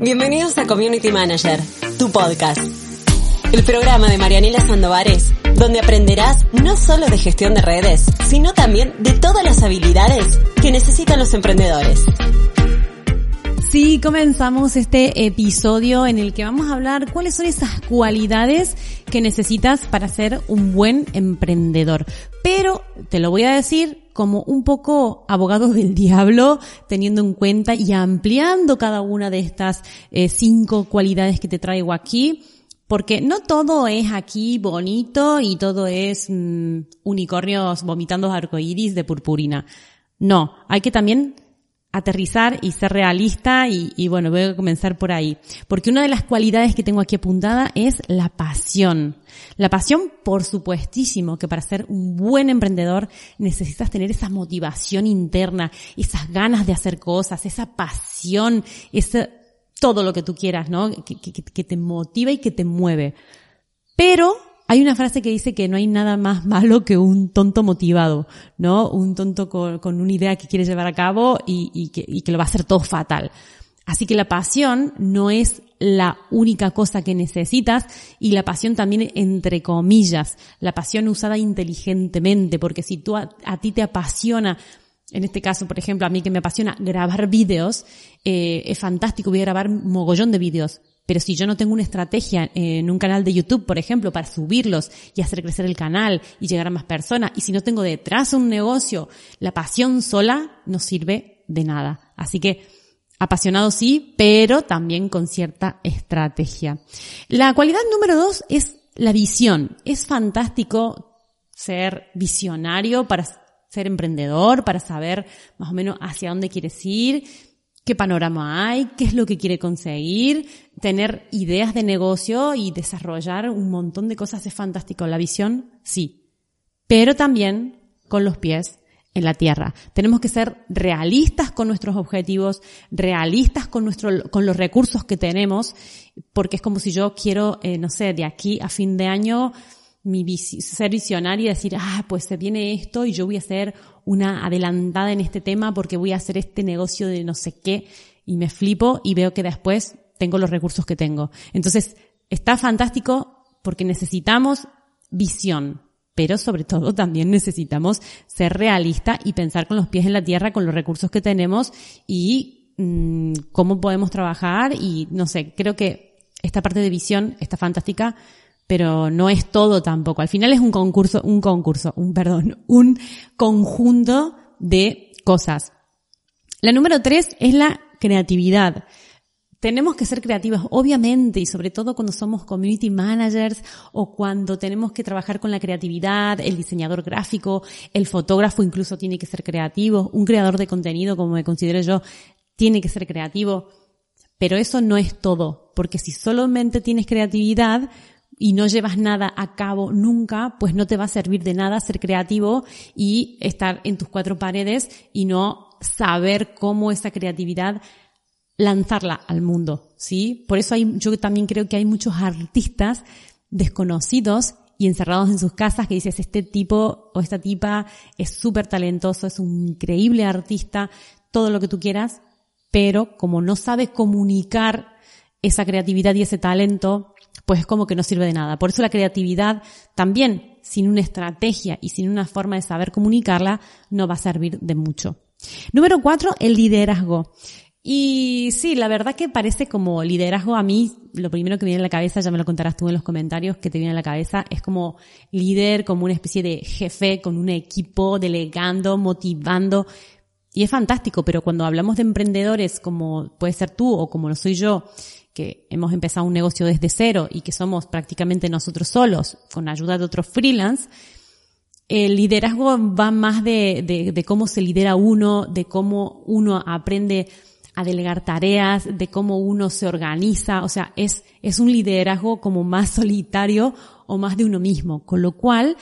Bienvenidos a Community Manager, tu podcast. El programa de Marianela Sandovares, donde aprenderás no solo de gestión de redes, sino también de todas las habilidades que necesitan los emprendedores. Sí, comenzamos este episodio en el que vamos a hablar cuáles son esas cualidades que necesitas para ser un buen emprendedor. Pero te lo voy a decir como un poco abogado del diablo, teniendo en cuenta y ampliando cada una de estas eh, cinco cualidades que te traigo aquí. Porque no todo es aquí bonito y todo es mm, unicornios vomitando arcoíris de purpurina. No, hay que también aterrizar y ser realista y, bueno, voy a comenzar por ahí. Porque una de las cualidades que tengo aquí apuntada es la pasión. La pasión, por supuestísimo, que para ser un buen emprendedor necesitas tener esa motivación interna, esas ganas de hacer cosas, esa pasión, ese, todo lo que tú quieras, ¿no? Que te motiva y que te mueve. Pero hay una frase que dice que no hay nada más malo que un tonto motivado, ¿no? Un tonto con, una idea que quiere llevar a cabo y, que, lo va a hacer todo fatal. Así que la pasión no es la única cosa que necesitas y la pasión también entre comillas, la pasión usada inteligentemente, porque si tú a, a ti te apasiona en este caso, por ejemplo, a mí que me apasiona grabar vídeos, eh, es fantástico, voy a grabar mogollón de vídeos, pero si yo no tengo una estrategia en un canal de YouTube, por ejemplo, para subirlos y hacer crecer el canal y llegar a más personas, y si no tengo detrás un negocio, la pasión sola no sirve de nada. Así que apasionado sí, pero también con cierta estrategia. La cualidad número dos es la visión. Es fantástico ser visionario para ser emprendedor, para saber más o menos hacia dónde quieres ir, qué panorama hay, qué es lo que quiere conseguir, tener ideas de negocio y desarrollar un montón de cosas es fantástico. La visión, sí. Pero también con los pies en la tierra. Tenemos que ser realistas con nuestros objetivos, realistas con nuestro, con los recursos que tenemos, porque es como si yo quiero, eh, no sé, de aquí a fin de año, mi ser visionaria y decir, ah, pues se viene esto y yo voy a ser una adelantada en este tema porque voy a hacer este negocio de no sé qué y me flipo y veo que después tengo los recursos que tengo. Entonces, está fantástico porque necesitamos visión, pero sobre todo también necesitamos ser realistas y pensar con los pies en la tierra con los recursos que tenemos y mmm, cómo podemos trabajar y no sé, creo que esta parte de visión está fantástica pero no es todo tampoco. Al final es un concurso, un concurso, un perdón, un conjunto de cosas. La número tres es la creatividad. Tenemos que ser creativas, obviamente, y sobre todo cuando somos community managers o cuando tenemos que trabajar con la creatividad, el diseñador gráfico, el fotógrafo incluso tiene que ser creativo, un creador de contenido, como me considero yo, tiene que ser creativo. Pero eso no es todo, porque si solamente tienes creatividad, y no llevas nada a cabo nunca, pues no te va a servir de nada ser creativo y estar en tus cuatro paredes y no saber cómo esa creatividad lanzarla al mundo, ¿sí? Por eso hay, yo también creo que hay muchos artistas desconocidos y encerrados en sus casas que dices, este tipo o esta tipa es súper talentoso, es un increíble artista, todo lo que tú quieras, pero como no sabe comunicar esa creatividad y ese talento, pues es como que no sirve de nada. Por eso la creatividad también, sin una estrategia y sin una forma de saber comunicarla, no va a servir de mucho. Número cuatro, el liderazgo. Y sí, la verdad que parece como liderazgo a mí, lo primero que viene a la cabeza, ya me lo contarás tú en los comentarios, que te viene a la cabeza, es como líder, como una especie de jefe con un equipo, delegando, motivando. Y es fantástico, pero cuando hablamos de emprendedores como puede ser tú o como lo soy yo, que hemos empezado un negocio desde cero y que somos prácticamente nosotros solos, con ayuda de otros freelance, el liderazgo va más de, de, cómo se lidera uno, de cómo uno aprende a delegar tareas, de cómo uno se organiza, o sea, es, es un liderazgo como más solitario o más de uno mismo, con lo cual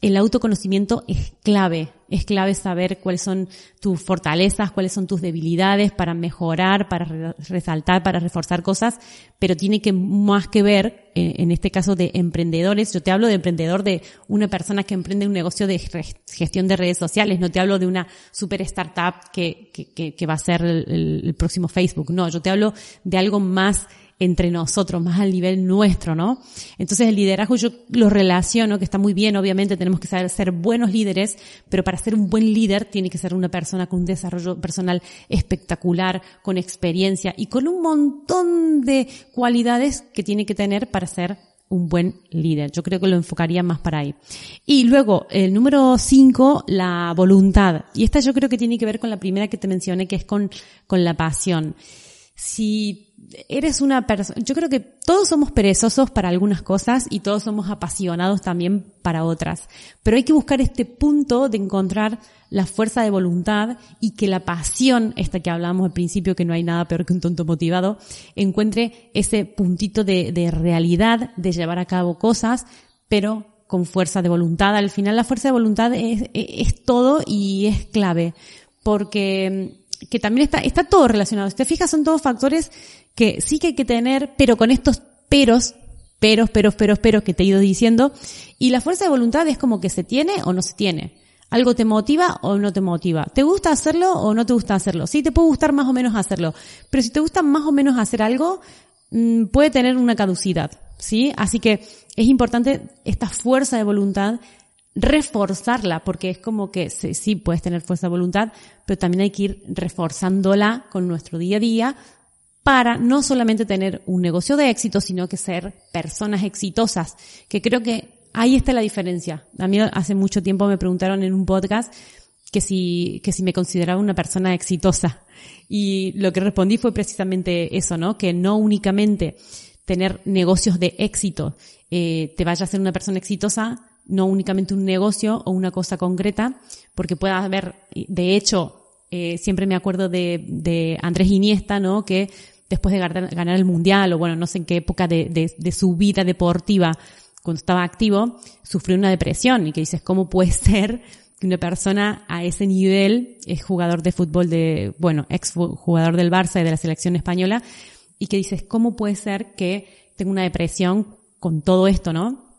el autoconocimiento es clave, es clave saber cuáles son tus fortalezas, cuáles son tus debilidades para mejorar, para resaltar, para reforzar cosas, pero tiene que más que ver, eh, en este caso de emprendedores, yo te hablo de emprendedor de una persona que emprende un negocio de gestión de redes sociales, no te hablo de una super startup que, que, que va a ser el próximo Facebook, no, yo te hablo de algo más entre nosotros, más al nivel nuestro, ¿no? Entonces el liderazgo yo lo relaciono, que está muy bien, obviamente tenemos que saber ser buenos líderes, pero para ser un buen líder tiene que ser una persona con un desarrollo personal espectacular, con experiencia y con un montón de cualidades que tiene que tener para ser un buen líder. Yo creo que lo enfocaría más para ahí. Y luego, el número cinco, la voluntad. Y esta yo creo que tiene que ver con la primera que te mencioné, que es con, con la pasión. Si eres una persona, yo creo que todos somos perezosos para algunas cosas y todos somos apasionados también para otras, pero hay que buscar este punto de encontrar la fuerza de voluntad y que la pasión, esta que hablamos al principio, que no hay nada peor que un tonto motivado, encuentre ese puntito de, de realidad, de llevar a cabo cosas, pero con fuerza de voluntad. Al final la fuerza de voluntad es, es todo y es clave, porque que también está, está todo relacionado. Si te fijas, son todos factores que sí que hay que tener, pero con estos peros, peros, peros, peros, peros que te he ido diciendo. Y la fuerza de voluntad es como que se tiene o no se tiene. Algo te motiva o no te motiva. ¿Te gusta hacerlo o no te gusta hacerlo? Sí, te puede gustar más o menos hacerlo. Pero si te gusta más o menos hacer algo, mm, puede tener una caducidad. ¿Sí? Así que es importante esta fuerza de voluntad reforzarla, porque es como que sí, puedes tener fuerza de voluntad, pero también hay que ir reforzándola con nuestro día a día para no solamente tener un negocio de éxito, sino que ser personas exitosas, que creo que ahí está la diferencia. A mí hace mucho tiempo me preguntaron en un podcast que si, que si me consideraba una persona exitosa. Y lo que respondí fue precisamente eso, ¿no? Que no únicamente tener negocios de éxito eh, te vaya a ser una persona exitosa, no únicamente un negocio o una cosa concreta, porque puede haber, de hecho, eh, siempre me acuerdo de, Andrés Iniesta, ¿no? Que después de ganar, el mundial, o bueno, no sé en qué época de, de, de, su vida deportiva, cuando estaba activo, sufrió una depresión y que dices, ¿cómo puede ser que una persona a ese nivel es jugador de fútbol de, bueno, ex jugador del Barça y de la selección española, y que dices, ¿cómo puede ser que tenga una depresión con todo esto, no?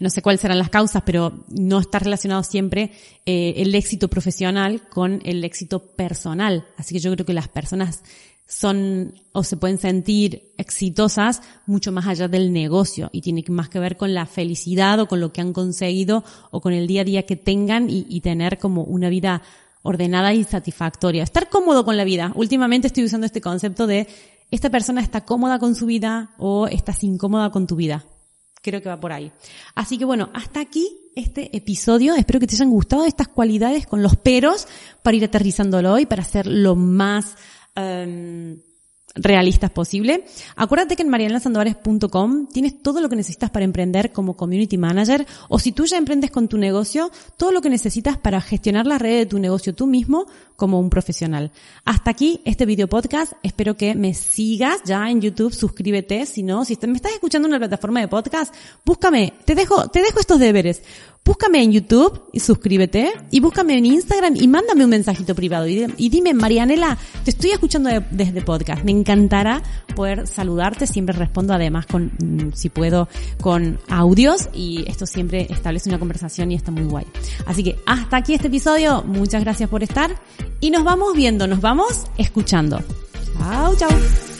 No sé cuáles serán las causas, pero no está relacionado siempre eh, el éxito profesional con el éxito personal. Así que yo creo que las personas son o se pueden sentir exitosas mucho más allá del negocio y tiene más que ver con la felicidad o con lo que han conseguido o con el día a día que tengan y, y tener como una vida ordenada y satisfactoria. Estar cómodo con la vida. Últimamente estoy usando este concepto de esta persona está cómoda con su vida o estás incómoda con tu vida creo que va por ahí. Así que bueno, hasta aquí este episodio. Espero que te hayan gustado estas cualidades con los peros para ir aterrizándolo y para hacer lo más... Um, realistas posible. Acuérdate que en marianelasandovares.com tienes todo lo que necesitas para emprender como community manager o si tú ya emprendes con tu negocio, todo lo que necesitas para gestionar la red de tu negocio tú mismo como un profesional. Hasta aquí este video podcast. Espero que me sigas ya en YouTube. Suscríbete. Si no, si me estás escuchando en una plataforma de podcast, búscame. Te dejo, te dejo estos deberes. Búscame en YouTube y suscríbete. Y búscame en Instagram y mándame un mensajito privado. Y, dime, Marianela, te estoy escuchando desde podcast. Me encantará poder saludarte. Siempre respondo además con, mm, si puedo, con audios. Y esto siempre establece una conversación y está muy guay. Así que hasta aquí este episodio. Muchas gracias por estar. Y nos vamos viendo, nos vamos escuchando. Chao, chao.